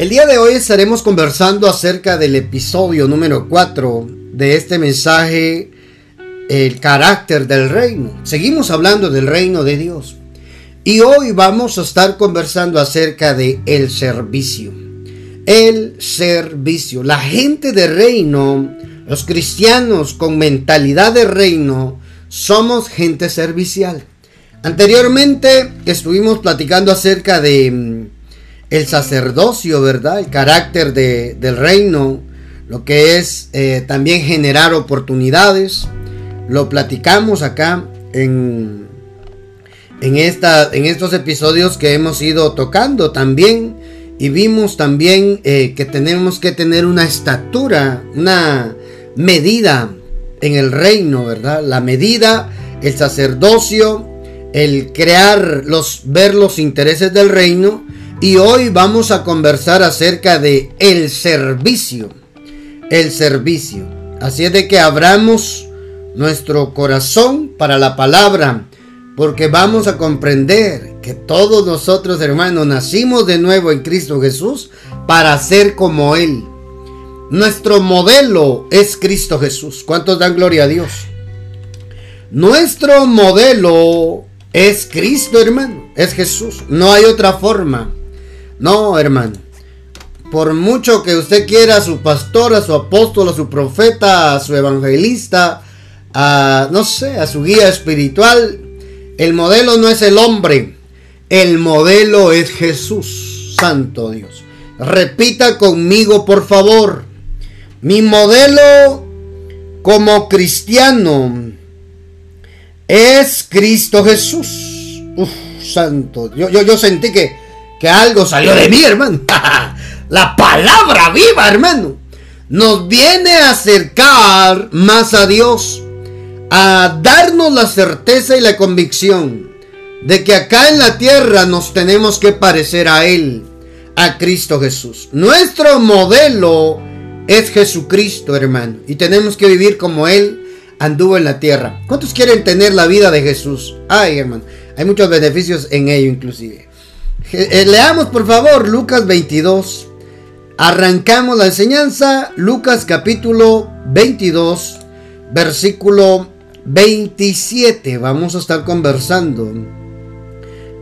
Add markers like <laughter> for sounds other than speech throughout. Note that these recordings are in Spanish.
El día de hoy estaremos conversando acerca del episodio número 4 de este mensaje, el carácter del reino. Seguimos hablando del reino de Dios. Y hoy vamos a estar conversando acerca de el servicio. El servicio. La gente de reino, los cristianos con mentalidad de reino, somos gente servicial. Anteriormente estuvimos platicando acerca de mm, el sacerdocio, ¿verdad? El carácter del reino, lo que es eh, también generar oportunidades. Lo platicamos acá en, en, esta, en estos episodios que hemos ido tocando también. Y vimos también eh, que tenemos que tener una estatura, una medida en el reino, ¿verdad? La medida, el sacerdocio, el crear los, ver los intereses del reino y hoy vamos a conversar acerca de el servicio. El servicio. Así es de que abramos nuestro corazón para la palabra, porque vamos a comprender que todos nosotros, hermanos, nacimos de nuevo en Cristo Jesús para ser como Él. Nuestro modelo es Cristo Jesús. ¿Cuántos dan gloria a Dios? Nuestro modelo es Cristo, hermano. Es Jesús. No hay otra forma. No, hermano. Por mucho que usted quiera a su pastor, a su apóstol, a su profeta, a su evangelista, a, no sé, a su guía espiritual, el modelo no es el hombre. El modelo es Jesús, Santo Dios. Repita conmigo, por favor. Mi modelo como cristiano es Cristo Jesús. Uf, santo. Yo, yo, yo sentí que que algo salió de mí, hermano. <laughs> La palabra viva, hermano. Nos viene a acercar más a Dios. A darnos la certeza y la convicción de que acá en la tierra nos tenemos que parecer a Él, a Cristo Jesús. Nuestro modelo es Jesucristo, hermano. Y tenemos que vivir como Él anduvo en la tierra. ¿Cuántos quieren tener la vida de Jesús? Ay, hermano. Hay muchos beneficios en ello inclusive. Eh, leamos por favor Lucas 22. Arrancamos la enseñanza. Lucas capítulo 22, versículo 27. Vamos a estar conversando.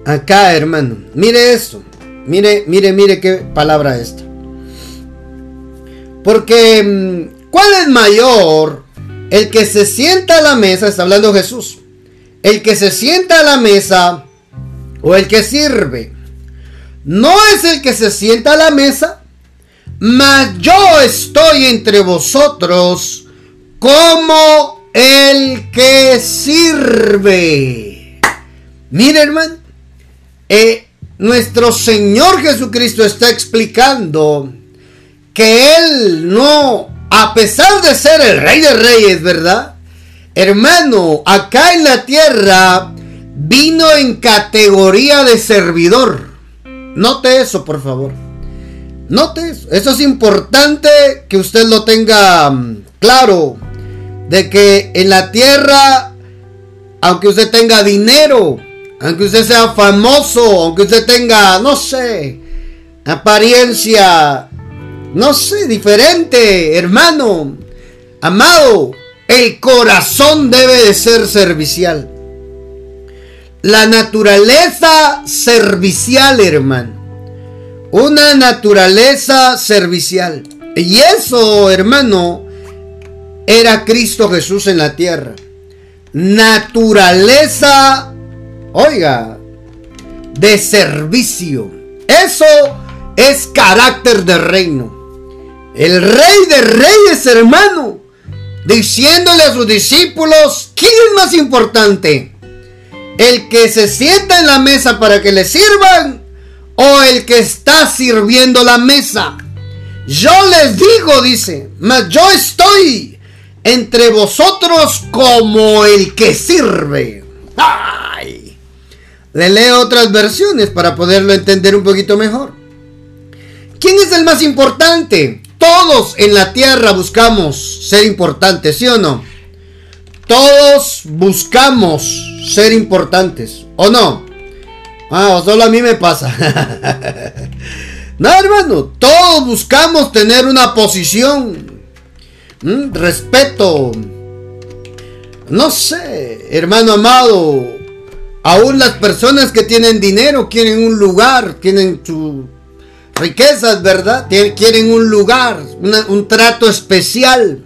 Acá, hermano. Mire esto. Mire, mire, mire qué palabra esta. Porque, mm, ¿cuál es mayor? El que se sienta a la mesa, está hablando Jesús. El que se sienta a la mesa o el que sirve no es el que se sienta a la mesa, mas yo estoy entre vosotros como el que sirve. Mire, hermano, eh, nuestro Señor Jesucristo está explicando que Él no, a pesar de ser el Rey de Reyes, ¿verdad? Hermano, acá en la tierra vino en categoría de servidor. Note eso, por favor. Note eso. Eso es importante que usted lo tenga mm, claro. De que en la tierra, aunque usted tenga dinero, aunque usted sea famoso, aunque usted tenga, no sé, apariencia, no sé, diferente, hermano, amado, el corazón debe de ser servicial. La naturaleza servicial, hermano. Una naturaleza servicial. Y eso, hermano, era Cristo Jesús en la tierra. Naturaleza, oiga, de servicio. Eso es carácter de reino. El rey de reyes, hermano, diciéndole a sus discípulos, ¿quién es más importante? El que se sienta en la mesa para que le sirvan o el que está sirviendo la mesa. Yo les digo, dice, mas yo estoy entre vosotros como el que sirve. ¡Ay! Le leo otras versiones para poderlo entender un poquito mejor. ¿Quién es el más importante? Todos en la tierra buscamos ser importantes, ¿sí o no? Todos buscamos ser importantes, ¿o no? Ah, o solo a mí me pasa. <laughs> No, hermano, todos buscamos tener una posición, respeto. No sé, hermano amado, aún las personas que tienen dinero quieren un lugar, tienen sus riquezas, ¿verdad? Quieren un lugar, un trato especial,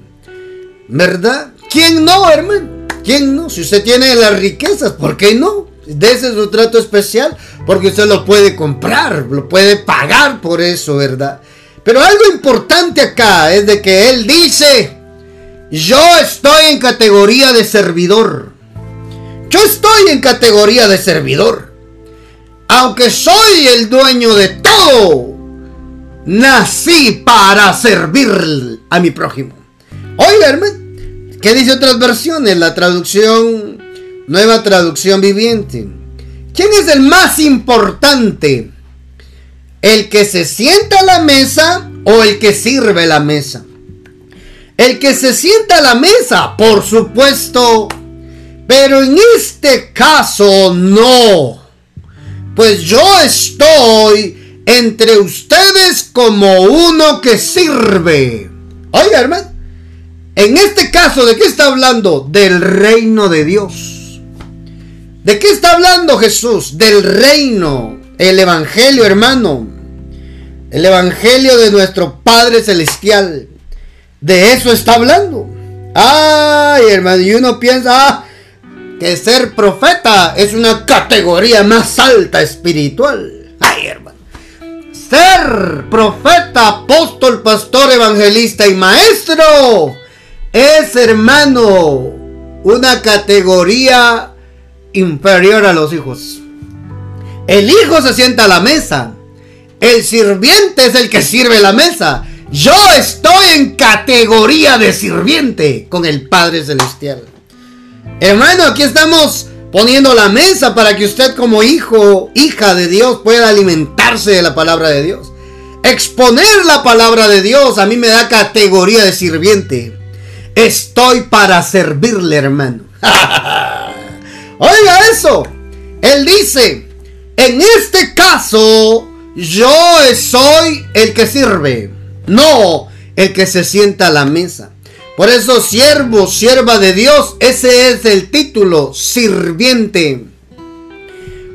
¿verdad? ¿Quién no, hermano? ¿Quién no? Si usted tiene las riquezas, ¿por qué no? Dese su trato especial porque usted lo puede comprar, lo puede pagar por eso, ¿verdad? Pero algo importante acá es de que él dice, yo estoy en categoría de servidor. Yo estoy en categoría de servidor. Aunque soy el dueño de todo, nací para servir a mi prójimo. Oiga, hermano, ¿qué dice otras versiones? La traducción Nueva traducción viviente. ¿Quién es el más importante? ¿El que se sienta a la mesa o el que sirve la mesa? El que se sienta a la mesa, por supuesto. Pero en este caso no. Pues yo estoy entre ustedes como uno que sirve. Oiga, hermano. En este caso, ¿de qué está hablando? Del reino de Dios. ¿De qué está hablando Jesús? Del reino, el Evangelio, hermano. El Evangelio de nuestro Padre Celestial. De eso está hablando. Ay, hermano, y uno piensa ah, que ser profeta es una categoría más alta espiritual. Ay, hermano. Ser profeta, apóstol, pastor, evangelista y maestro es, hermano, una categoría inferior a los hijos. El hijo se sienta a la mesa. El sirviente es el que sirve la mesa. Yo estoy en categoría de sirviente con el Padre Celestial. Hermano, aquí estamos poniendo la mesa para que usted como hijo, hija de Dios pueda alimentarse de la palabra de Dios. Exponer la palabra de Dios a mí me da categoría de sirviente. Estoy para servirle, hermano. <laughs> Oiga eso. Él dice, en este caso, yo soy el que sirve, no el que se sienta a la mesa. Por eso, siervo, sierva de Dios, ese es el título, sirviente.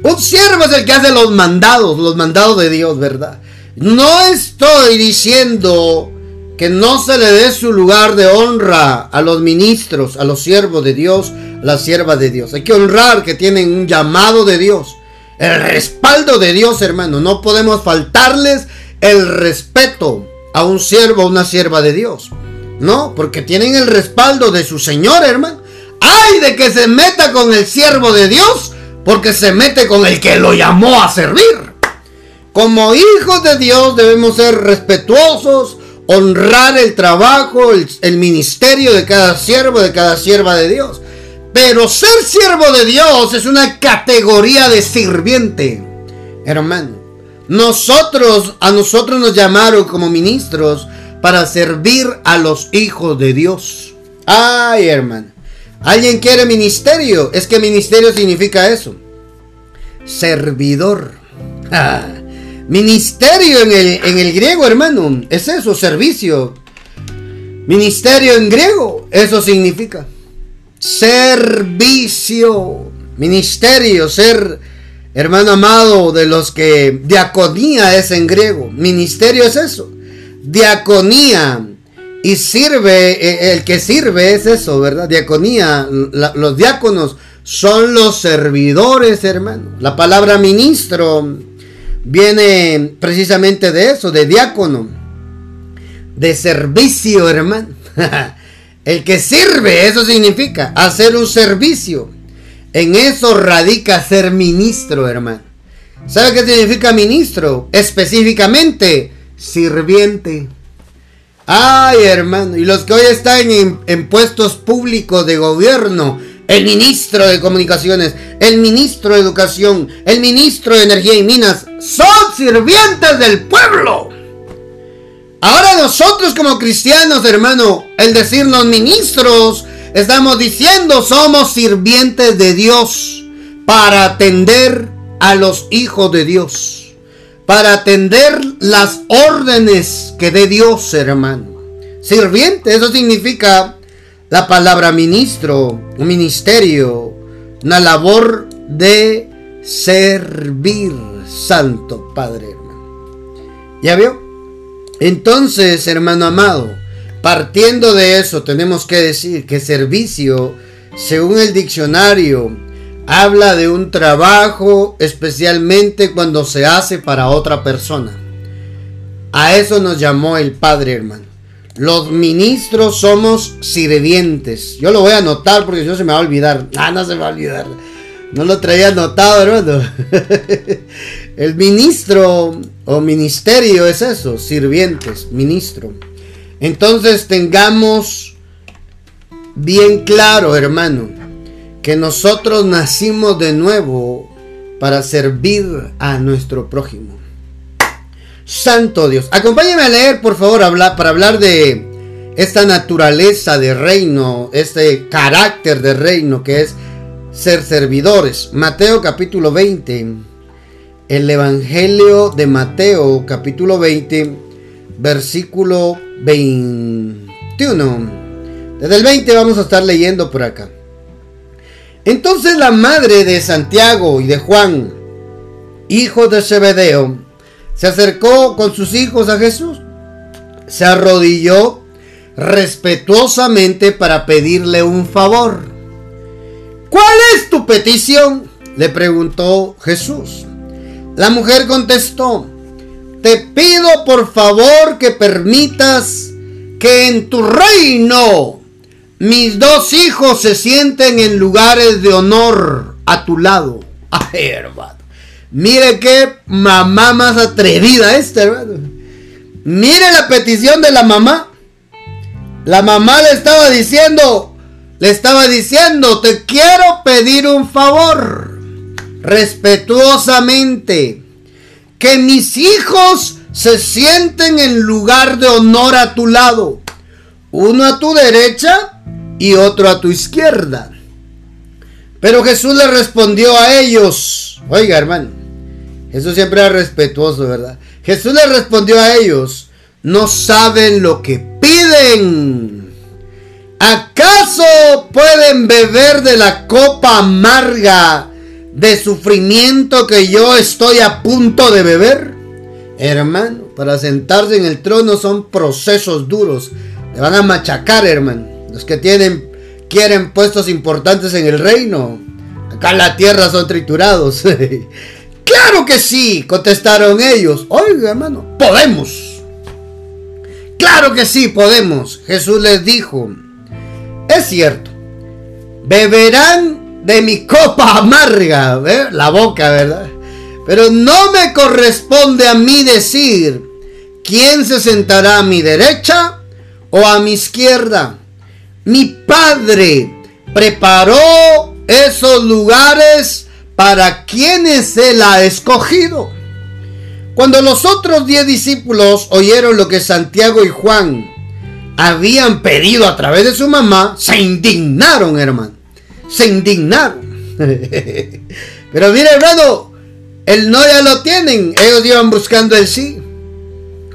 Un siervo es el que hace los mandados, los mandados de Dios, ¿verdad? No estoy diciendo que no se le dé su lugar de honra a los ministros, a los siervos de Dios, la sierva de Dios. Hay que honrar que tienen un llamado de Dios. El respaldo de Dios, hermano. No podemos faltarles el respeto a un siervo o una sierva de Dios. No, porque tienen el respaldo de su Señor, hermano. ¡Ay de que se meta con el siervo de Dios! Porque se mete con el que lo llamó a servir. Como hijos de Dios debemos ser respetuosos, honrar el trabajo, el, ministerio de cada siervo, de cada sierva de Dios. Pero ser siervo de Dios es una categoría de sirviente. Hermano, nosotros, a nosotros nos llamaron como ministros para servir a los hijos de Dios. Ay, hermano. ¿Alguien quiere ministerio? Es que ministerio significa eso. Servidor. <laughs> Ah, ministerio en el, en el griego, hermano. Es eso, servicio. Ministerio en griego, eso significa. Servicio, ministerio, ser hermano amado de los que diaconía es en griego. Ministerio es eso. Diaconía. Y sirve, eh, el que sirve es eso, ¿verdad? Diaconía. los diáconos son los servidores, hermano. La palabra ministro viene precisamente de eso, de diácono. De servicio, hermano. <laughs> El que sirve, eso significa hacer un servicio. En eso radica ser ministro, hermano. ¿Sabe qué significa ministro? Específicamente, sirviente. Ay, hermano, y los que hoy están en, puestos públicos de gobierno, el ministro de comunicaciones, el ministro de educación, el ministro de energía y minas, son sirvientes del pueblo. Ahora nosotros como cristianos, hermano, el decirnos ministros, estamos diciendo somos sirvientes de Dios para atender a los hijos de Dios. para atender las órdenes que dé Dios, hermano. Sirviente, eso significa la palabra ministro, un ministerio, una labor de servir, Santo Padre, hermano. ¿Ya vio? Entonces, hermano amado, partiendo de eso, tenemos que decir que servicio, según el diccionario, habla de un trabajo especialmente cuando se hace para otra persona. A eso nos llamó el Padre, hermano. Los ministros somos sirvientes. Yo lo voy a anotar porque no se me va a olvidar. Ah, no se me va a olvidar. No lo traía anotado, hermano. <laughs> el ministro o ministerio es eso, sirvientes, ministro. Entonces tengamos bien claro, hermano, que nosotros nacimos de nuevo para servir a nuestro prójimo. Santo Dios. Acompáñame a leer, por favor, para hablar de esta naturaleza de reino, este carácter de reino que es ser servidores. Mateo capítulo 20. El Evangelio de Mateo capítulo 20, versículo 21. Desde el 20 vamos a estar leyendo por acá. Entonces la madre de Santiago y de Juan, hijos de Zebedeo, se acercó con sus hijos a Jesús, se arrodilló respetuosamente para pedirle un favor. ¿Cuál es tu petición? le preguntó Jesús. La mujer contestó, te pido por favor que permitas que en tu reino mis dos hijos se sienten en lugares de honor a tu lado. <laughs> Ay, hermano. Mire qué mamá más atrevida esta, hermano. Mire la petición de la mamá. La mamá le estaba diciendo, le estaba diciendo, te quiero pedir un favor. Respetuosamente. Que mis hijos se sienten en lugar de honor a tu lado. Uno a tu derecha y otro a tu izquierda. Pero Jesús le respondió a ellos. Oiga, hermano. Jesús siempre era respetuoso, ¿verdad? Jesús le respondió a ellos, no saben lo que piden. ¿Acaso pueden beber de la copa amarga de sufrimiento que yo estoy a punto de beber? Hermano, para sentarse en el trono son procesos duros. Le van a machacar, hermano. Los que tienen, quieren puestos importantes en el reino. Acá en la tierra son triturados. <laughs> Claro que sí, contestaron ellos. Oiga, hermano, podemos. Claro que sí, podemos. Jesús les dijo, es cierto, beberán de mi copa amarga, la boca, ¿verdad? Pero no me corresponde a mí decir quién se sentará a mi derecha o a mi izquierda. Mi Padre preparó esos lugares para quienes Él ha escogido. Cuando los otros diez discípulos oyeron lo que Santiago y Juan habían pedido a través de su mamá, se indignaron, hermano. Se indignaron. <laughs> Pero mire, hermano, el no ya lo tienen. Ellos iban buscando el sí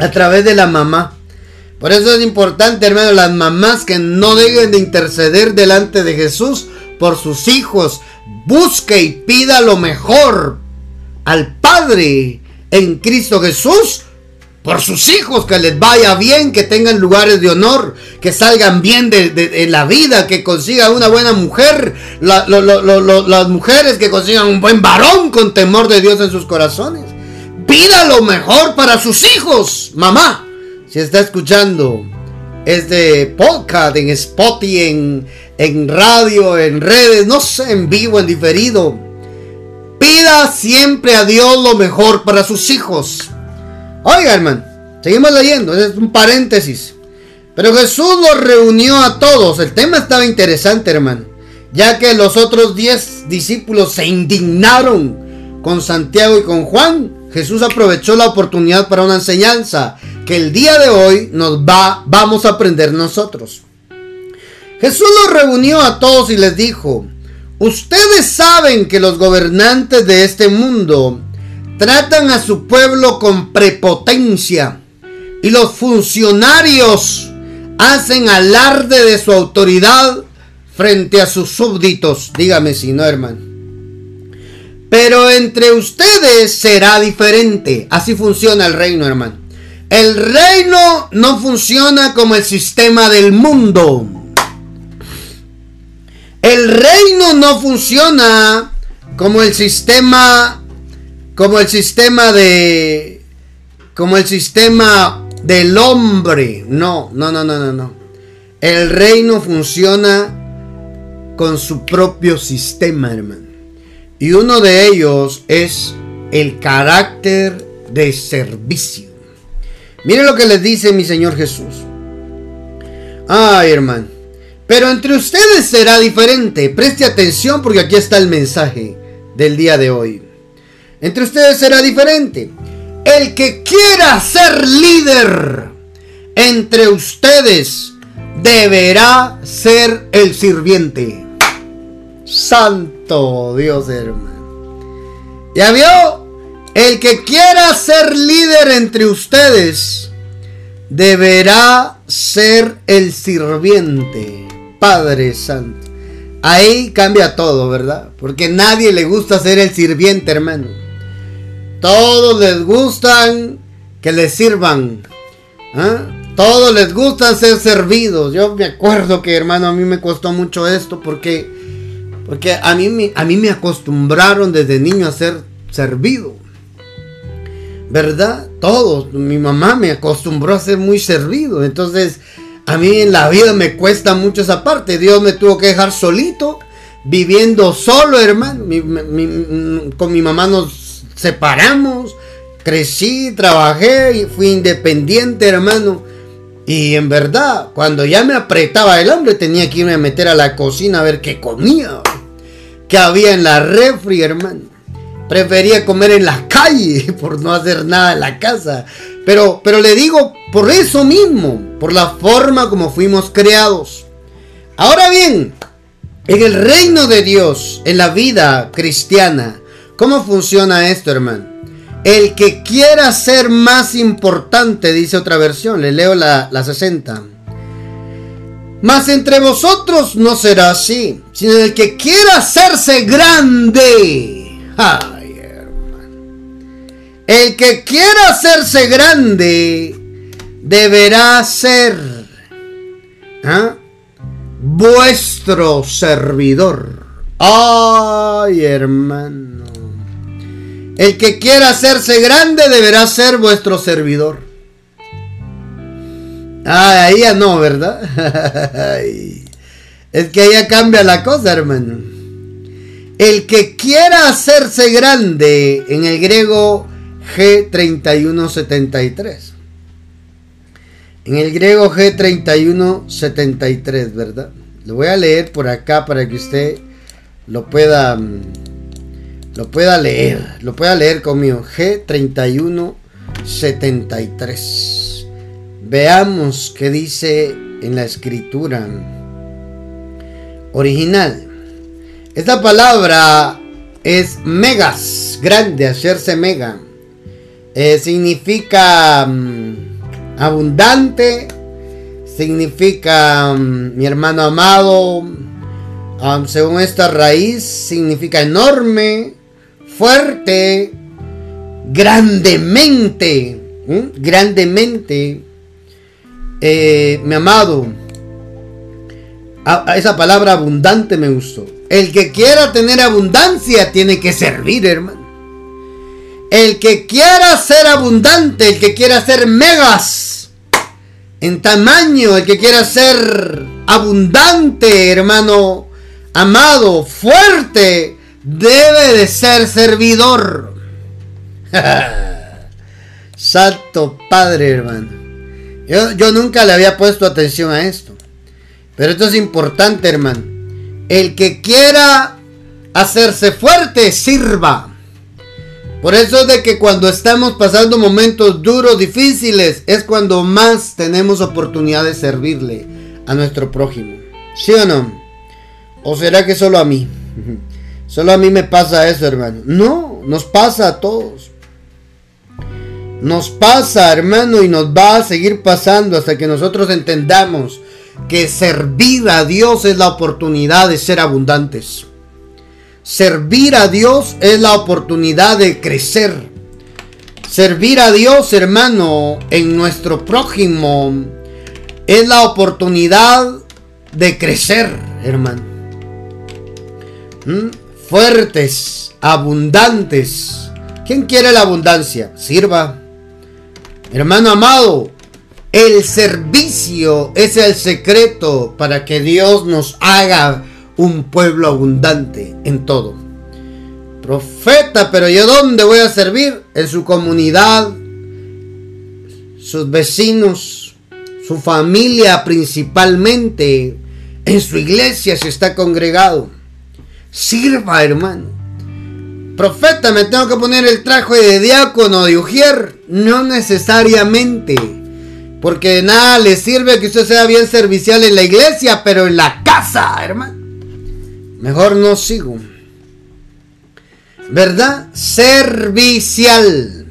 a través de la mamá. Por eso es importante, hermano, las mamás que no dejen de interceder delante de Jesús por sus hijos, busque y pida lo mejor al Padre en Cristo Jesús por sus hijos, que les vaya bien, que tengan lugares de honor, que salgan bien de, la vida, que consigan una buena mujer, las mujeres que consigan un buen varón con temor de Dios en sus corazones. Pida lo mejor para sus hijos, mamá. Si está escuchando este podcast en Spotify, en, en radio, en redes, no sé, en vivo, en diferido. Pida siempre a Dios lo mejor para sus hijos. Oiga, hermano, seguimos leyendo, es un paréntesis. Pero Jesús los reunió a todos. El tema estaba interesante, hermano. Ya que los otros diez discípulos se indignaron con Santiago y con Juan. Jesús aprovechó la oportunidad para una enseñanza que el día de hoy nos va, vamos a aprender nosotros. Jesús los reunió a todos y les dijo, ustedes saben que los gobernantes de este mundo tratan a su pueblo con prepotencia y los funcionarios hacen alarde de su autoridad frente a sus súbditos. Dígame si no, hermano. Pero entre ustedes será diferente. Así funciona el reino, hermano. El reino no funciona como el sistema del mundo. El reino no funciona como el sistema como el sistema de como el sistema del hombre. No, no, no, no, no, no. El reino funciona con su propio sistema, hermano. Y uno de ellos es el carácter de servicio. Mire lo que les dice mi Señor Jesús. Ay, hermano. Pero entre ustedes será diferente. Preste atención porque aquí está el mensaje del día de hoy. Entre ustedes será diferente. El que quiera ser líder entre ustedes deberá ser el sirviente. Santo Dios hermano. ¿Ya vio? El que quiera ser líder entre ustedes deberá ser el sirviente. Padre Santo. Ahí cambia todo, ¿verdad? Porque nadie le gusta ser el sirviente, hermano. Todos les gustan que les sirvan. ¿ah? Todos les gusta ser servidos. Yo me acuerdo que, hermano, a mí me costó mucho esto porque, porque a, mí, a mí me acostumbraron desde niño a ser servido. ¿Verdad? Todos. Mi mamá me acostumbró a ser muy servido. Entonces, a mí en la vida me cuesta mucho esa parte. Dios me tuvo que dejar solito, viviendo solo, hermano. con mi mamá nos separamos, crecí, trabajé y fui independiente, hermano. Y en verdad, cuando ya me apretaba el hambre, tenía que irme a meter a la cocina a ver qué comía, qué había en la refri, hermano. Prefería comer en la calle <laughs> por no hacer nada en la casa. Pero, pero le digo por eso mismo, por la forma como fuimos creados. Ahora bien, en el reino de Dios, en la vida cristiana, ¿cómo funciona esto, hermano? El que quiera ser más importante, dice otra versión, le leo la, la 60. Mas entre vosotros no será así, sino el que quiera hacerse grande. Hermano. El que quiera hacerse grande deberá ser ¿ah? vuestro servidor. Ay, hermano. El que quiera hacerse grande deberá ser vuestro servidor. Ah, ahí ya no, ¿verdad? <laughs> es que ahí ya cambia la cosa, hermano. El que quiera hacerse grande en el griego G3173 en el griego G3173, ¿verdad? Lo voy a leer por acá para que usted lo pueda mm, lo pueda leer, lo pueda leer conmigo. G3173. Veamos qué dice en la escritura original. Esta palabra es megas, grande, hacerse mega. Eh, significa mm, abundante significa mm, mi hermano amado. Según esta raíz significa enorme, fuerte, grandemente, grandemente. Eh, mi amado, a, esa palabra abundante me gustó. El que quiera tener abundancia tiene que servir, hermano. El que quiera ser abundante, el que quiera ser megas en tamaño, el que quiera ser abundante, hermano, amado, fuerte, debe de ser servidor. <laughs> Santo Padre, hermano. Yo, yo nunca le había puesto atención a esto. Pero esto es importante, hermano. El que quiera hacerse fuerte, sirva. Por eso es de que cuando estamos pasando momentos duros, difíciles, es cuando más tenemos oportunidad de servirle a nuestro prójimo. ¿Sí o no? ¿O será que solo a mí? <laughs> Solo a mí me pasa eso, hermano. No, nos pasa a todos. Nos pasa, hermano, y nos va a seguir pasando hasta que nosotros entendamos que servir a Dios es la oportunidad de ser abundantes. Servir a Dios es la oportunidad de crecer. Servir a Dios, hermano, en nuestro prójimo es la oportunidad de crecer, hermano. ¿Mm? Fuertes, abundantes. ¿Quién quiere la abundancia? Sirva. Hermano amado, el servicio es el secreto para que Dios nos haga un pueblo abundante en todo. Profeta, pero ¿yo dónde voy a servir? En su comunidad, sus vecinos, su familia principalmente, en su iglesia si está congregado. Sirva, hermano. Profeta, me tengo que poner el traje de diácono, de ujier. No necesariamente. Porque nada le sirve que usted sea bien servicial en la iglesia, pero en la casa, hermano. Mejor no sigo. ¿Verdad? Servicial.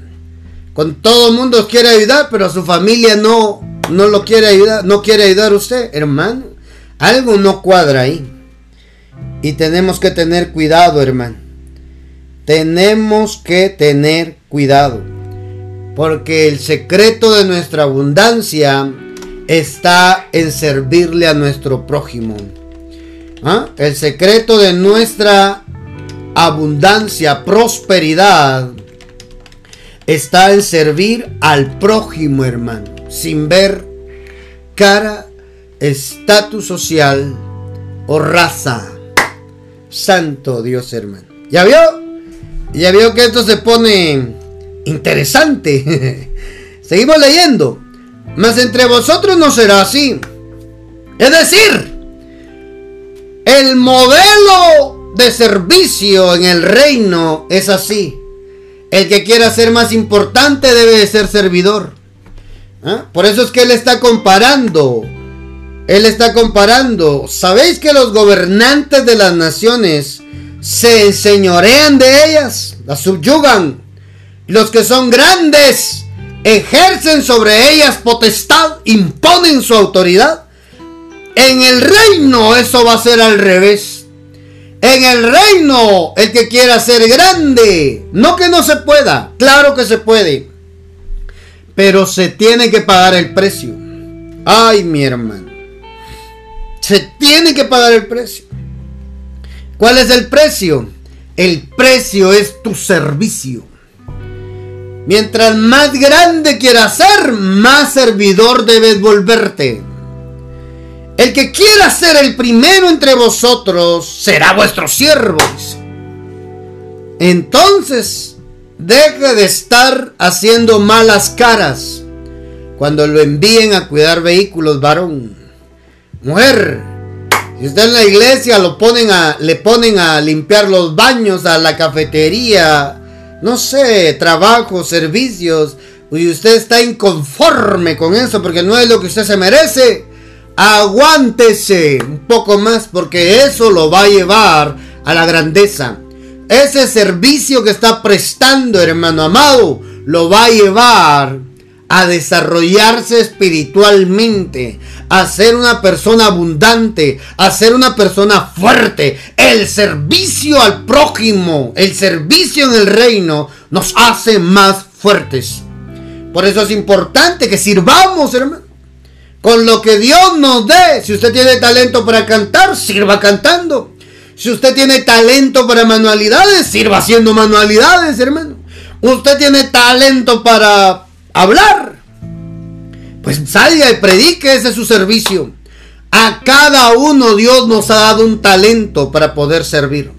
Con todo el mundo quiere ayudar, pero su familia no, no lo quiere ayudar, no quiere ayudar usted, hermano. Algo no cuadra ahí. Y tenemos que tener cuidado, hermano. Tenemos que tener cuidado. Porque el secreto de nuestra abundancia está en servirle a nuestro prójimo. ¿Ah? El secreto de nuestra abundancia, prosperidad, está en servir al prójimo, hermano, sin ver cara, estatus social o raza. Santo Dios, hermano. ¿Ya vio? Ya vio que esto se pone interesante. <laughs> Seguimos leyendo. Mas entre vosotros no será así. Es decir, el modelo de servicio en el reino es así. El que quiera ser más importante debe de ser servidor. ¿Ah? Por eso es que él está comparando. Él está comparando. ¿Sabéis que los gobernantes de las naciones se enseñorean de ellas? Las subyugan. Los que son grandes ejercen sobre ellas potestad, imponen su autoridad. En el reino eso va a ser al revés. En el reino, el que quiera ser grande, no que no se pueda, claro que se puede, pero se tiene que pagar el precio. Ay, mi hermano, se tiene que pagar el precio. ¿Cuál es el precio? El precio es tu servicio. Mientras más grande quieras ser, más servidor debes volverte. El que quiera ser el primero entre vosotros será vuestro siervo. Entonces, deje de estar haciendo malas caras cuando lo envíen a cuidar vehículos, varón. Mujer, si está en la iglesia, lo ponen a, le ponen a limpiar los baños, a la cafetería, no sé, trabajo, servicios, y usted está inconforme con eso porque no es lo que usted se merece aguántese un poco más porque eso lo va a llevar a la grandeza. Ese servicio que está prestando, hermano amado, lo va a llevar a desarrollarse espiritualmente, a ser una persona abundante, a ser una persona fuerte. El servicio al prójimo, el servicio en el reino nos hace más fuertes. Por eso es importante que sirvamos, hermano. Con lo que Dios nos dé. Si usted tiene talento para cantar, sirva cantando. Si usted tiene talento para manualidades, sirva haciendo manualidades, hermano. Usted tiene talento para hablar. Pues salga y predique, ese es su servicio. A cada uno Dios nos ha dado un talento para poder servir.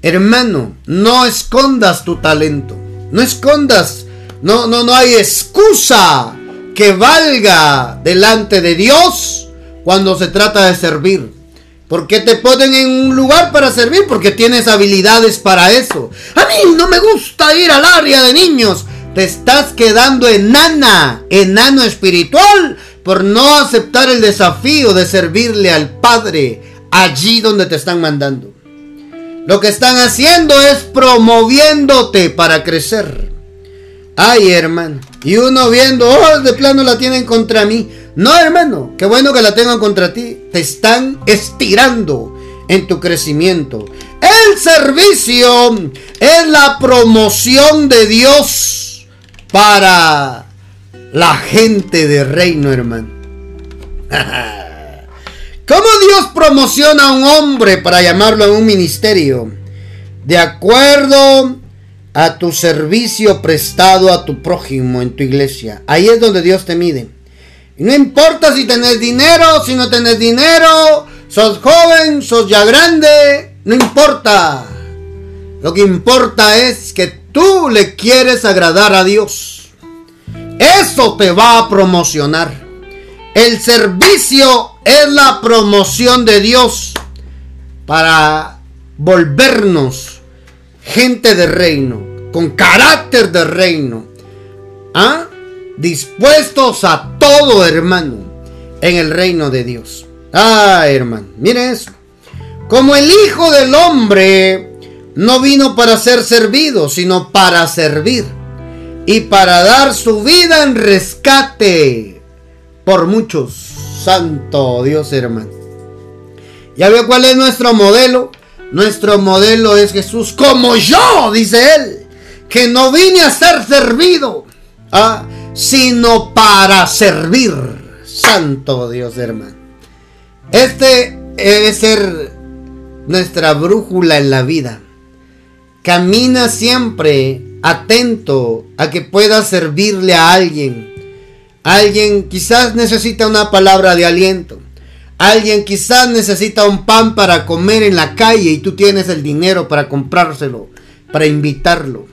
Hermano, no escondas tu talento. No escondas. No, no, no hay excusa que valga delante de Dios cuando se trata de servir. ¿Por qué te ponen en un lugar para servir? Porque tienes habilidades para eso. A mí no me gusta ir al área de niños. Te estás quedando enana, enano espiritual, por no aceptar el desafío de servirle al Padre allí donde te están mandando. Lo que están haciendo es promoviéndote para crecer. Ay, hermano. Y uno viendo, oh, de plano la tienen contra mí. No, hermano, qué bueno que la tengan contra ti. Te están estirando en tu crecimiento. El servicio es la promoción de Dios para la gente de reino, hermano. <laughs> ¿Cómo Dios promociona a un hombre para llamarlo a un ministerio? De acuerdo a tu servicio prestado a tu prójimo en tu iglesia. Ahí es donde Dios te mide. Y no importa si tenés dinero, si no tenés dinero, sos joven, sos ya grande, no importa. Lo que importa es que tú le quieres agradar a Dios. Eso te va a promocionar. El servicio es la promoción de Dios para volvernos gente de reino, con carácter de reino, ¿ah? dispuestos a todo, hermano, en el reino de Dios. Ah, hermano, mire eso. Como el Hijo del Hombre no vino para ser servido, sino para servir y para dar su vida en rescate por muchos. Santo Dios, hermano. ¿Ya vio cuál es nuestro modelo? Nuestro modelo es Jesús como yo, dice él, que no vine a ser servido, ¿ah? sino para servir. Santo Dios, hermano. Este debe ser nuestra brújula en la vida. Camina siempre atento a que pueda servirle a alguien. Alguien quizás necesita una palabra de aliento. Alguien quizás necesita un pan para comer en la calle y tú tienes el dinero para comprárselo, para invitarlo.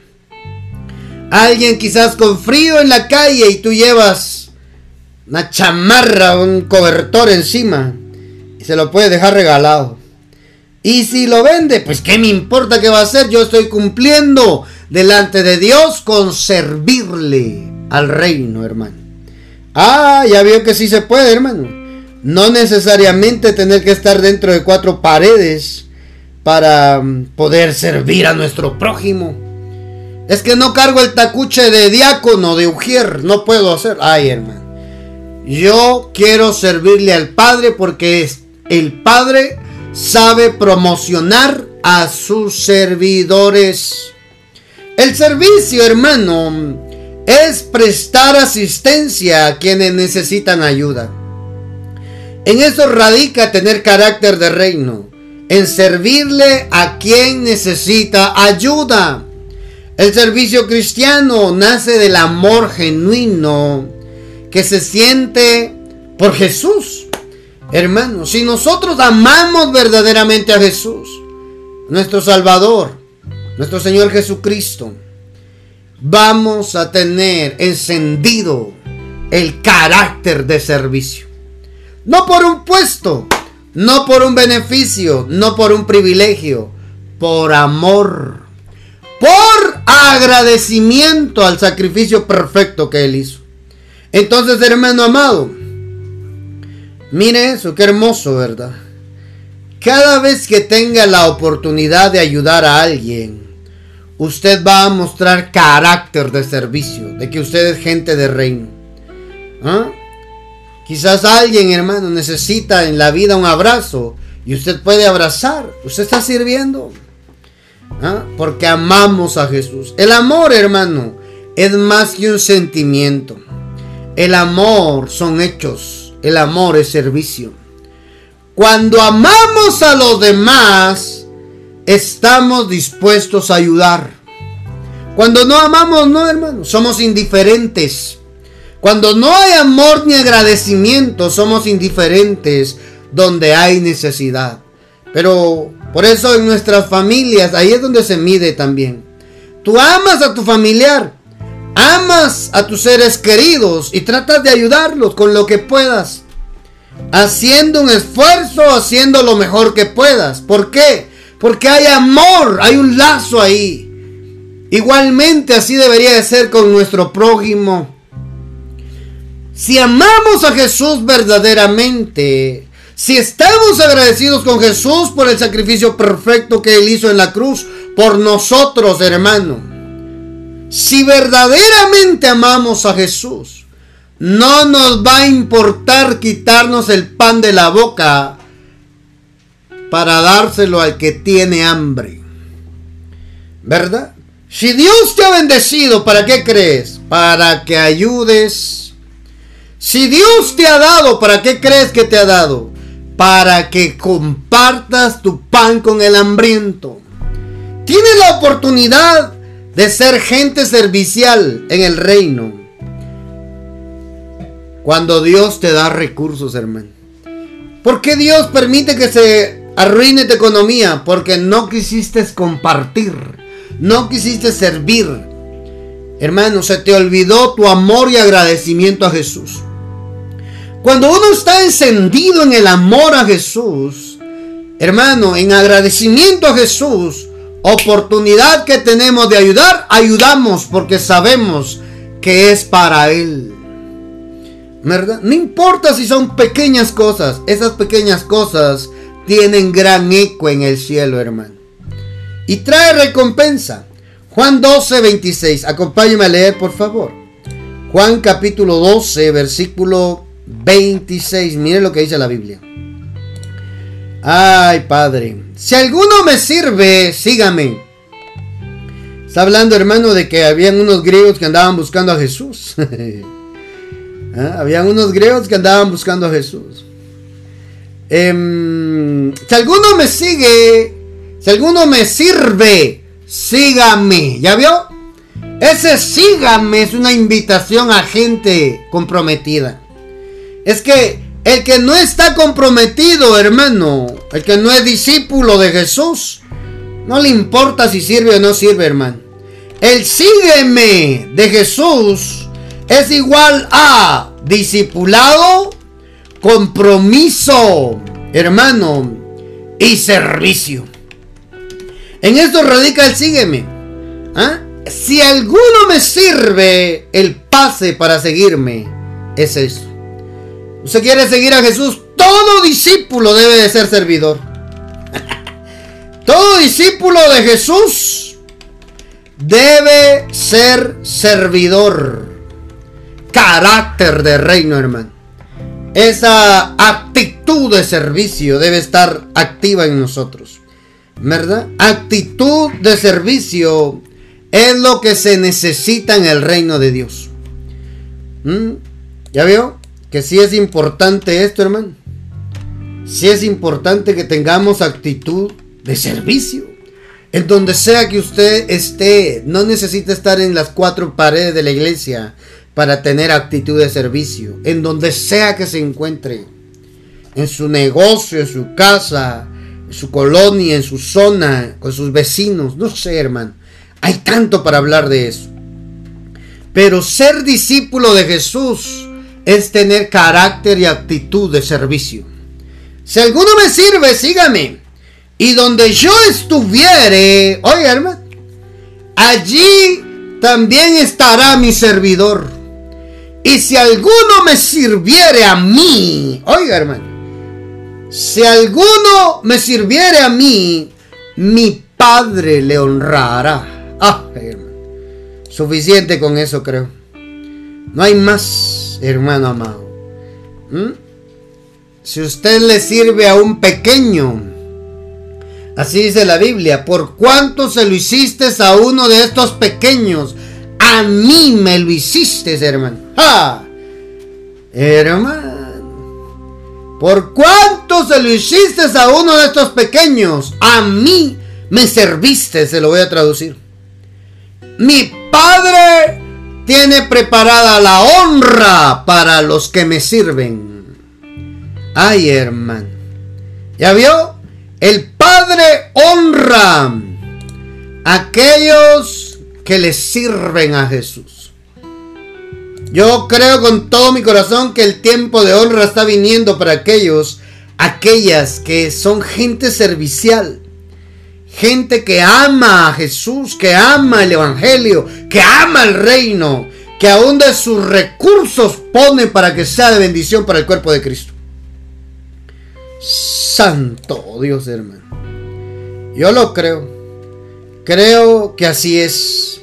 Alguien quizás con frío en la calle y tú llevas una chamarra, un cobertor encima y se lo puedes dejar regalado. Y si lo vende, pues qué me importa qué va a hacer, yo estoy cumpliendo delante de Dios con servirle al reino, hermano. Ah, ya vio que sí se puede, hermano. No necesariamente tener que estar dentro de cuatro paredes para mm, poder servir a nuestro prójimo. Es que no cargo el tacuche de diácono, de ujier, no puedo hacer. Ay, hermano. Yo quiero servirle al Padre porque el Padre sabe promocionar a sus servidores. El servicio, hermano, es prestar asistencia a quienes necesitan ayuda. En eso radica tener carácter de reino, en servirle a quien necesita ayuda. El servicio cristiano nace del amor genuino que se siente por Jesús. Hermanos, si nosotros amamos verdaderamente a Jesús, nuestro Salvador, nuestro Señor Jesucristo, vamos a tener encendido el carácter de servicio. No por un puesto, no por un beneficio, no por un privilegio, por amor, por agradecimiento al sacrificio perfecto que Él hizo. Entonces, hermano amado, mire eso, qué hermoso, ¿verdad? Cada vez que tenga la oportunidad de ayudar a alguien, usted va a mostrar carácter de servicio, de que usted es gente de reino. ¿Ah? Quizás alguien, hermano, necesita en la vida un abrazo y usted puede abrazar. Usted está sirviendo. ¿ah? Porque amamos a Jesús. El amor, hermano, es más que un sentimiento. El amor son hechos. El amor es servicio. Cuando amamos a los demás, estamos dispuestos a ayudar. Cuando no amamos, no, hermano, somos indiferentes. Cuando no hay amor ni agradecimiento, somos indiferentes donde hay necesidad. Pero por eso en nuestras familias, ahí es donde se mide también. Tú amas a tu familiar, amas a tus seres queridos y tratas de ayudarlos con lo que puedas. Haciendo un esfuerzo, haciendo lo mejor que puedas. ¿Por qué? Porque hay amor, hay un lazo ahí. Igualmente así debería de ser con nuestro prójimo. Si amamos a Jesús verdaderamente, si estamos agradecidos con Jesús por el sacrificio perfecto que Él hizo en la cruz por nosotros, hermano. Si verdaderamente amamos a Jesús, no nos va a importar quitarnos el pan de la boca para dárselo al que tiene hambre. ¿Verdad? Si Dios te ha bendecido, ¿para qué crees? Para que ayudes. Si Dios te ha dado, ¿para qué crees que te ha dado? Para que compartas tu pan con el hambriento. Tienes la oportunidad de ser gente servicial en el reino. Cuando Dios te da recursos, hermano. ¿Por qué Dios permite que se arruine tu economía? Porque no quisiste compartir. No quisiste servir. Hermano, se te olvidó tu amor y agradecimiento a Jesús. Cuando uno está encendido en el amor a Jesús, hermano, en agradecimiento a Jesús, oportunidad que tenemos de ayudar, ayudamos porque sabemos que es para Él. ¿Verdad? No importa si son pequeñas cosas, esas pequeñas cosas tienen gran eco en el cielo, hermano. Y trae recompensa. Juan 12, 26. Acompáñame a leer, por favor. Juan capítulo 12, versículo 26. Mire lo que dice la Biblia. Ay, Padre. Si alguno me sirve, sígame. Está hablando, hermano, de que habían unos griegos que andaban buscando a Jesús. <laughs> ¿Ah? Habían unos griegos que andaban buscando a Jesús. Em, si alguno me sigue, si alguno me sirve, sígame. ¿Ya vio? Ese sígame es una invitación a gente comprometida. Es que el que no está comprometido, hermano, el que no es discípulo de Jesús, no le importa si sirve o no sirve, hermano. El sígueme de Jesús es igual a discipulado, compromiso, hermano, y servicio. En esto radica el sígueme. ¿Ah? Si alguno me sirve, el pase para seguirme es eso. Usted quiere seguir a Jesús, todo discípulo debe de ser servidor. <laughs> todo discípulo de Jesús debe ser servidor. Carácter de reino, hermano. Esa actitud de servicio debe estar activa en nosotros. ¿Verdad? Actitud de servicio es lo que se necesita en el reino de Dios. ¿Mm? ¿Ya vio? Que sí es importante esto, hermano. Sí es importante que tengamos actitud de servicio. En donde sea que usted esté, no necesita estar en las cuatro paredes de la iglesia para tener actitud de servicio. En donde sea que se encuentre. En su negocio, en su casa, en su colonia, en su zona, con sus vecinos. No sé, hermano. Hay tanto para hablar de eso. Pero ser discípulo de Jesús es tener carácter y actitud de servicio. Si alguno me sirve, sígame. Y donde yo estuviere, oiga hermano, allí también estará mi servidor. Y si alguno me sirviere a mí, oiga hermano, si alguno me sirviere a mí, mi Padre le honrará. Ah, hermano. Suficiente con eso creo. No hay más hermano amado. ¿Mm? Si usted le sirve a un pequeño, así dice la Biblia, por cuánto se lo hiciste a uno de estos pequeños, a mí me lo hiciste, hermano. Hermano. Por cuánto se lo hiciste a uno de estos pequeños, a mí me serviste, se lo voy a traducir. Mi padre tiene preparada la honra para los que me sirven. Ay, hermano. ¿Ya vio? El Padre honra a aquellos que le sirven a Jesús. Yo creo con todo mi corazón que el tiempo de honra está viniendo para aquellos, aquellas que son gente servicial Gente que ama a Jesús, que ama el Evangelio, que ama el reino, que aún de sus recursos pone para que sea de bendición para el cuerpo de Cristo. Santo Dios hermano. Yo lo creo. Creo que así es.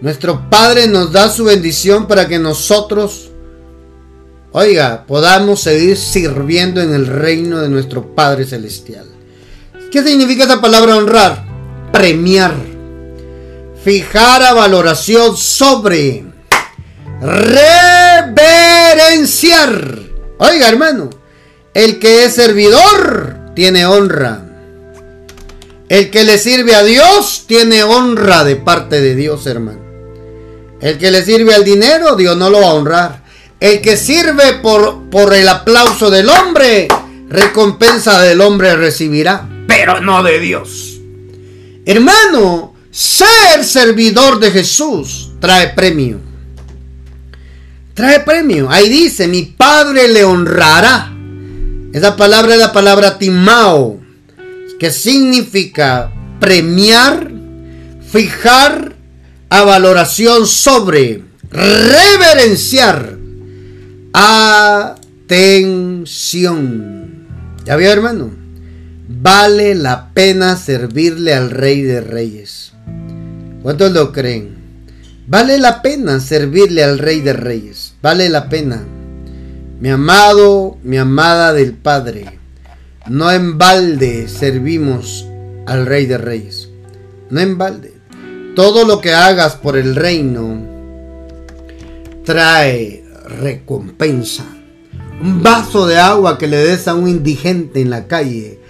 Nuestro Padre nos da su bendición para que nosotros, oiga, podamos seguir sirviendo en el reino de nuestro Padre Celestial. ¿Qué significa esa palabra honrar? Premiar. Fijar a valoración sobre. Reverenciar. Oiga, hermano. El que es servidor tiene honra. El que le sirve a Dios tiene honra de parte de Dios, hermano. El que le sirve al dinero, Dios no lo va a honrar. El que sirve por, por el aplauso del hombre, recompensa del hombre recibirá, pero no de Dios. Hermano, ser servidor de Jesús trae premio. Trae premio. Ahí dice, mi Padre le honrará. Esa palabra es la palabra timao, que significa premiar, fijar a valoración sobre, reverenciar, atención. ¿Ya vio, hermano? Vale la pena servirle al Rey de Reyes. ¿Cuántos lo creen? Vale la pena servirle al Rey de Reyes. Vale la pena. Mi amado, mi amada del Padre, no en balde servimos al Rey de Reyes. No en balde. Todo lo que hagas por el reino trae recompensa. Un vaso de agua que le des a un indigente en la calle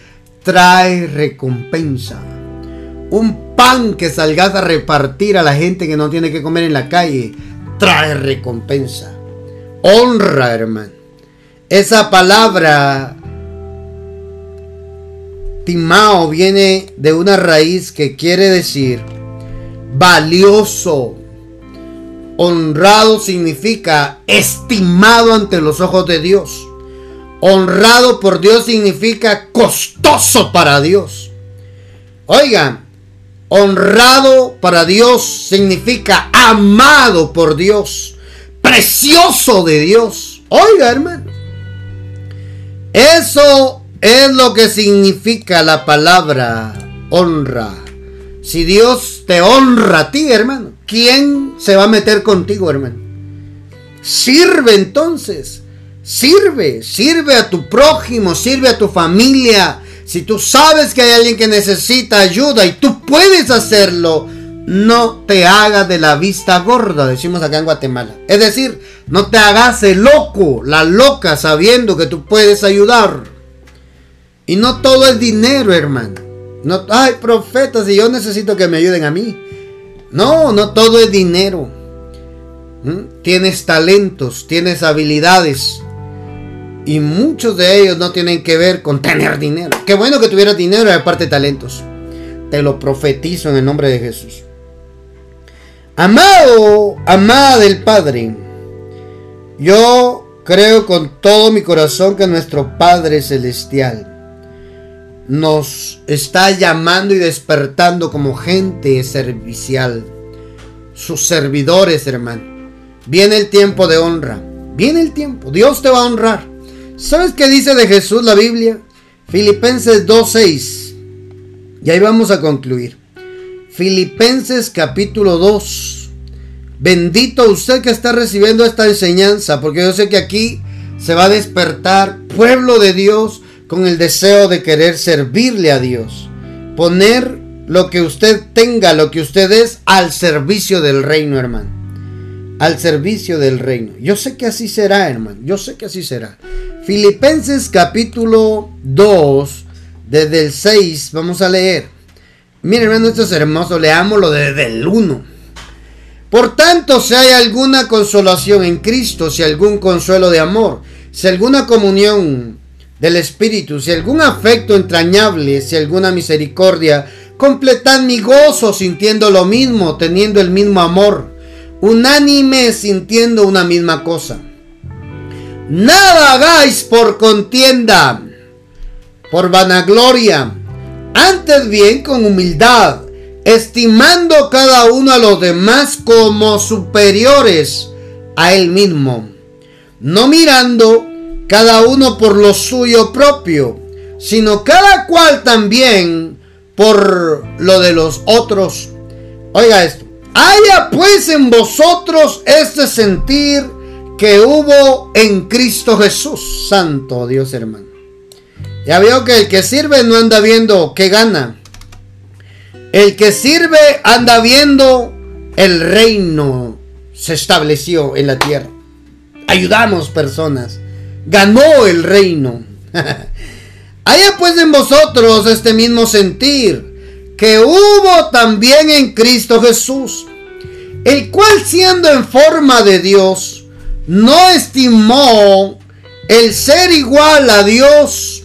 trae recompensa. Un pan que salgas a repartir a la gente que no tiene que comer en la calle trae recompensa. Honra, hermano. Esa palabra timao viene de una raíz que quiere decir valioso. Honrado significa estimado ante los ojos de Dios. Honrado por Dios significa costoso para Dios. Oigan, honrado para Dios significa amado por Dios, precioso de Dios. Oiga, hermano. Eso es lo que significa la palabra honra. Si Dios te honra a ti, hermano, ¿quién se va a meter contigo, hermano? Sirve entonces. Sirve, sirve a tu prójimo, sirve a tu familia. Si tú sabes que hay alguien que necesita ayuda y tú puedes hacerlo, no te hagas de la vista gorda, decimos acá en Guatemala. Es decir, no te hagas el loco, la loca, sabiendo que tú puedes ayudar. Y no todo es dinero, hermano. No, ay, profetas, y yo necesito que me ayuden a mí. No, no todo es dinero. ¿Mm? Tienes talentos, tienes habilidades. Y muchos de ellos no tienen que ver con tener dinero. Qué bueno que tuvieras dinero y aparte talentos. Te lo profetizo en el nombre de Jesús. Amado, amada del Padre. Yo creo con todo mi corazón que nuestro Padre Celestial nos está llamando y despertando como gente servicial. Sus servidores, hermano. Viene el tiempo de honra. Viene el tiempo. Dios te va a honrar. ¿Sabes qué dice de Jesús la Biblia? Filipenses 2.6. Y ahí vamos a concluir. Filipenses capítulo 2. Bendito usted que está recibiendo esta enseñanza, porque yo sé que aquí se va a despertar pueblo de Dios con el deseo de querer servirle a Dios. Poner lo que usted tenga, lo que usted es, al servicio del reino, hermano. Al servicio del reino. Yo sé que así será, hermano. Yo sé que así será. Filipenses capítulo 2, desde el 6, vamos a leer. Miren, hermano, esto es hermoso. Leámoslo desde el 1. Por tanto, si hay alguna consolación en Cristo, si algún consuelo de amor, si alguna comunión del Espíritu, si algún afecto entrañable, si alguna misericordia, completad mi gozo sintiendo lo mismo, teniendo el mismo amor, unánime sintiendo una misma cosa. Nada hagáis por contienda, por vanagloria, antes bien con humildad estimando cada uno a los demás como superiores a él mismo, no mirando cada uno por lo suyo propio, sino cada cual también por lo de los otros. Oiga esto, Haya pues en vosotros este sentir que hubo en Cristo Jesús. Santo Dios hermano. Ya veo que el que sirve no anda viendo qué gana. El que sirve anda viendo el reino se estableció en la tierra. Ayudamos personas. Ganó el reino. <laughs> Haya pues en vosotros este mismo sentir que hubo también en Cristo Jesús, el cual siendo en forma de Dios, no estimó el ser igual a Dios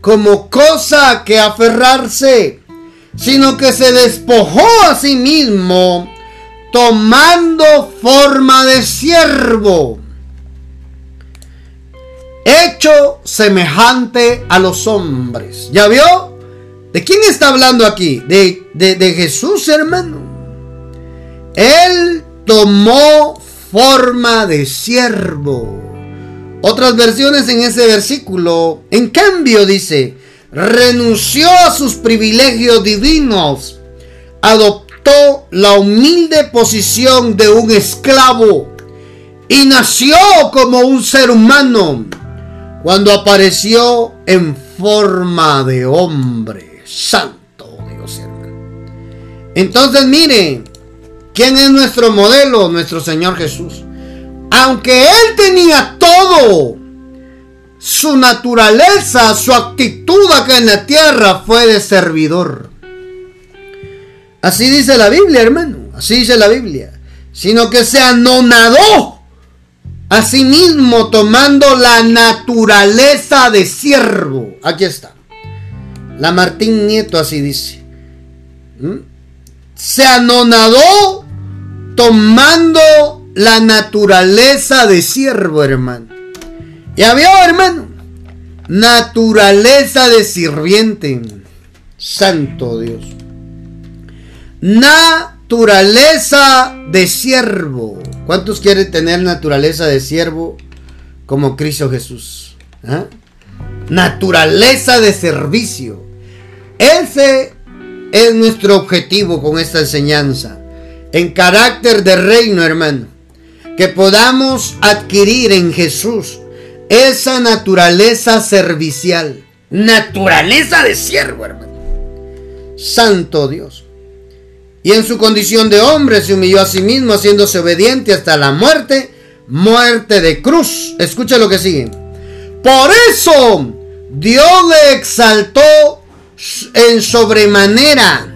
como cosa que aferrarse, sino que se despojó a sí mismo, tomando forma de siervo hecho semejante a los hombres. ¿Ya vio? ¿De quién está hablando aquí? De, de, Jesús, hermano. Él tomó forma de siervo. Otras versiones en ese versículo, en cambio, dice, renunció a sus privilegios divinos, adoptó la humilde posición de un esclavo y nació como un ser humano cuando apareció en forma de hombre. Santo Dios, hermano. Entonces, mire, ¿quién es nuestro modelo? Nuestro Señor Jesús. Aunque Él tenía todo, su naturaleza, su actitud acá en la tierra fue de servidor. Así dice la Biblia, hermano. Así dice la Biblia. Sino que se anonadó Asimismo, tomando la naturaleza de siervo. Aquí está. La Martín Nieto así dice. ¿Mm? Se anonadó tomando la naturaleza de siervo, hermano. Ya vio, hermano. Naturaleza de sirviente. Santo Dios. Naturaleza de siervo. ¿Cuántos quieren tener naturaleza de siervo como Cristo Jesús? ¿Ah? Naturaleza de servicio. Ese es nuestro objetivo con esta enseñanza. En carácter de reino, hermano. Que podamos adquirir en Jesús esa naturaleza servicial. Naturaleza de siervo, hermano. Santo Dios y en su condición de hombre se humilló a sí mismo haciéndose obediente hasta la muerte, muerte de cruz. Escucha lo que sigue. Por eso Dios le exaltó en sobremanera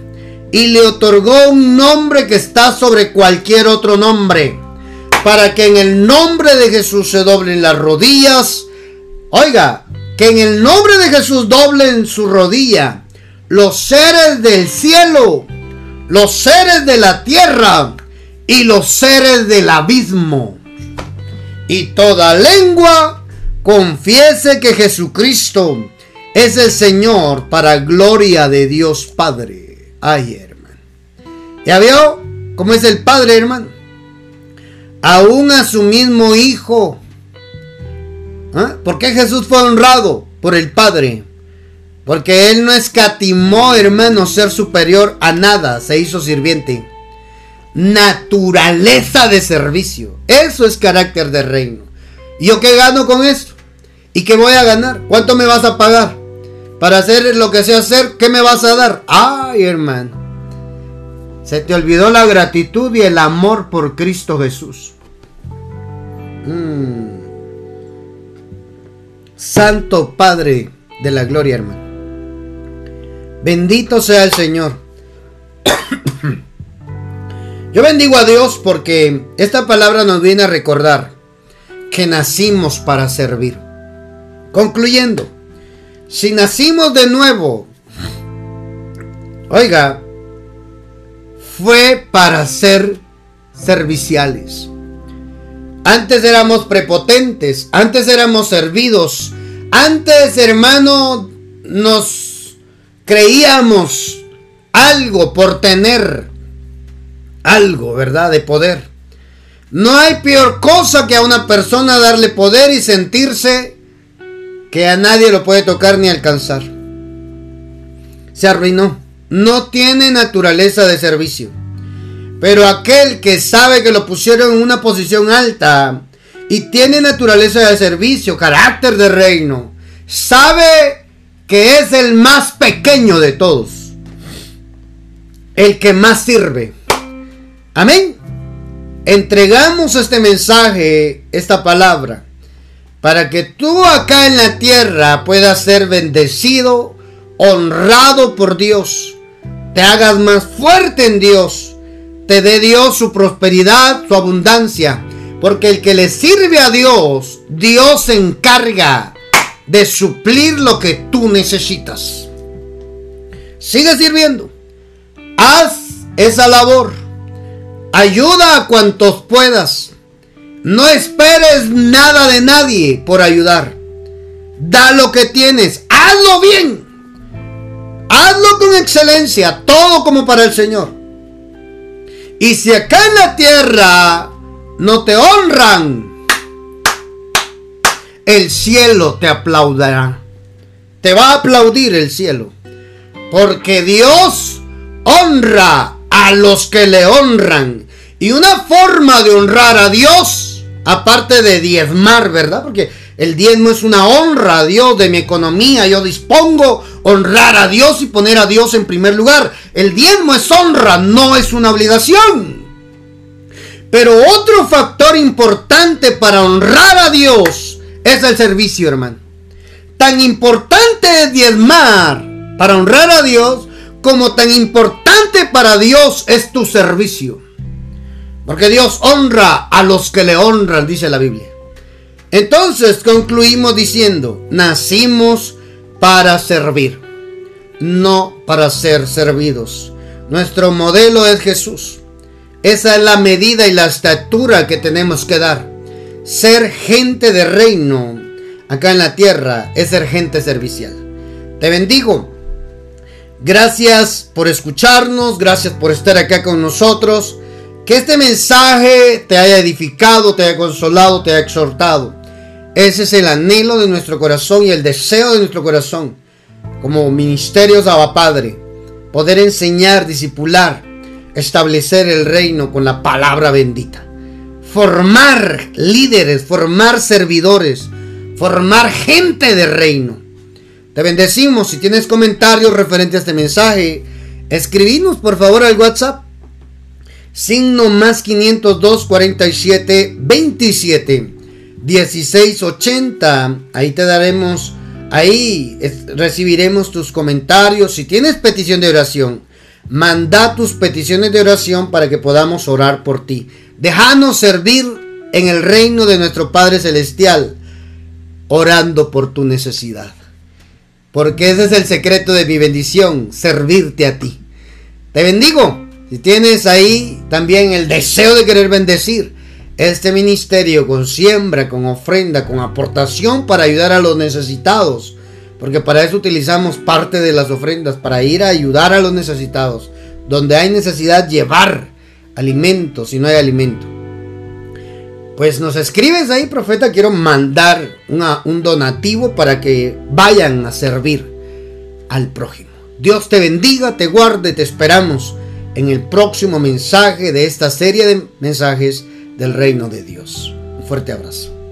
y le otorgó un nombre que está sobre cualquier otro nombre, para que en el nombre de Jesús se doblen las rodillas. Oiga, que en el nombre de Jesús doblen su rodilla los seres del cielo los seres de la tierra y los seres del abismo. Y toda lengua confiese que Jesucristo es el Señor para gloria de Dios Padre. Ay, hermano. ¿Ya vio cómo es el Padre, hermano? Aún a su mismo Hijo. ¿Ah? ¿Por qué Jesús fue honrado? Por el Padre. Porque él no escatimó, hermano, ser superior a nada, se hizo sirviente. Naturaleza de servicio. Eso es carácter de reino. ¿Y yo qué gano con esto? ¿Y qué voy a ganar? ¿Cuánto me vas a pagar? Para hacer lo que sé hacer, ¿qué me vas a dar? Ay, hermano. Se te olvidó la gratitud y el amor por Cristo Jesús. Mm. Santo Padre de la Gloria, hermano. Bendito sea el Señor. <coughs> Yo bendigo a Dios porque esta palabra nos viene a recordar que nacimos para servir. Concluyendo, si nacimos de nuevo, oiga, fue para ser serviciales. Antes éramos prepotentes, antes éramos servidos, antes hermano nos creíamos algo por tener algo, ¿verdad? De poder. No hay peor cosa que a una persona darle poder y sentirse que a nadie lo puede tocar ni alcanzar. Se arruinó. No tiene naturaleza de servicio. Pero aquel que sabe que lo pusieron en una posición alta y tiene naturaleza de servicio, carácter de reino, sabe que es el más pequeño de todos, el que más sirve. Amén. Entregamos este mensaje, esta palabra, para que tú acá en la tierra puedas ser bendecido, honrado por Dios, te hagas más fuerte en Dios, te dé Dios su prosperidad, su abundancia, porque el que le sirve a Dios, Dios se encarga de suplir lo que tú necesitas. Sigue sirviendo. Haz esa labor. Ayuda a cuantos puedas. No esperes nada de nadie por ayudar. Da lo que tienes. Hazlo bien. Hazlo con excelencia. Todo como para el Señor. Y si acá en la tierra no te honran, el cielo te aplaudirá. Te va a aplaudir el cielo. Porque Dios honra a los que le honran. Y una forma de honrar a Dios, aparte de diezmar, ¿verdad? Porque el diezmo es una honra a Dios de mi economía. Yo dispongo honrar a Dios y poner a Dios en primer lugar. El diezmo es honra, no es una obligación. Pero otro factor importante para honrar a Dios es el servicio, hermano. Tan importante es diezmar para honrar a Dios como tan importante para Dios es tu servicio. Porque Dios honra a los que le honran, dice la Biblia. Entonces concluimos diciendo, nacimos para servir, no para ser servidos. Nuestro modelo es Jesús. Esa es la medida y la estatura que tenemos que dar. Ser gente de reino acá en la tierra es ser gente servicial. Te bendigo. Gracias por escucharnos, gracias por estar acá con nosotros. Que este mensaje te haya edificado, te haya consolado, te haya exhortado. Ese es el anhelo de nuestro corazón y el deseo de nuestro corazón. Como ministerios Abba Padre. Poder enseñar, discipular, establecer el reino con la palabra bendita formar líderes, formar servidores, formar gente de reino. Te bendecimos. Si tienes comentarios referentes a este mensaje, escribinos por favor al WhatsApp. Signo más 502 47 27 16 80. Ahí te daremos, ahí recibiremos tus comentarios. Si tienes petición de oración, manda tus peticiones de oración para que podamos orar por ti. Déjanos servir en el reino de nuestro Padre Celestial, orando por tu necesidad. Porque ese es el secreto de mi bendición, servirte a ti. Te bendigo. Si tienes ahí también el deseo de querer bendecir este ministerio con siembra, con ofrenda, con aportación para ayudar a los necesitados. Porque para eso utilizamos parte de las ofrendas, para ir a ayudar a los necesitados. Donde hay necesidad, llevar alimento si no hay alimento. Pues nos escribes ahí, profeta, quiero mandar un donativo para que vayan a servir al prójimo. Dios te bendiga, te guarde, te esperamos en el próximo mensaje de esta serie de mensajes del reino de Dios. Un fuerte abrazo.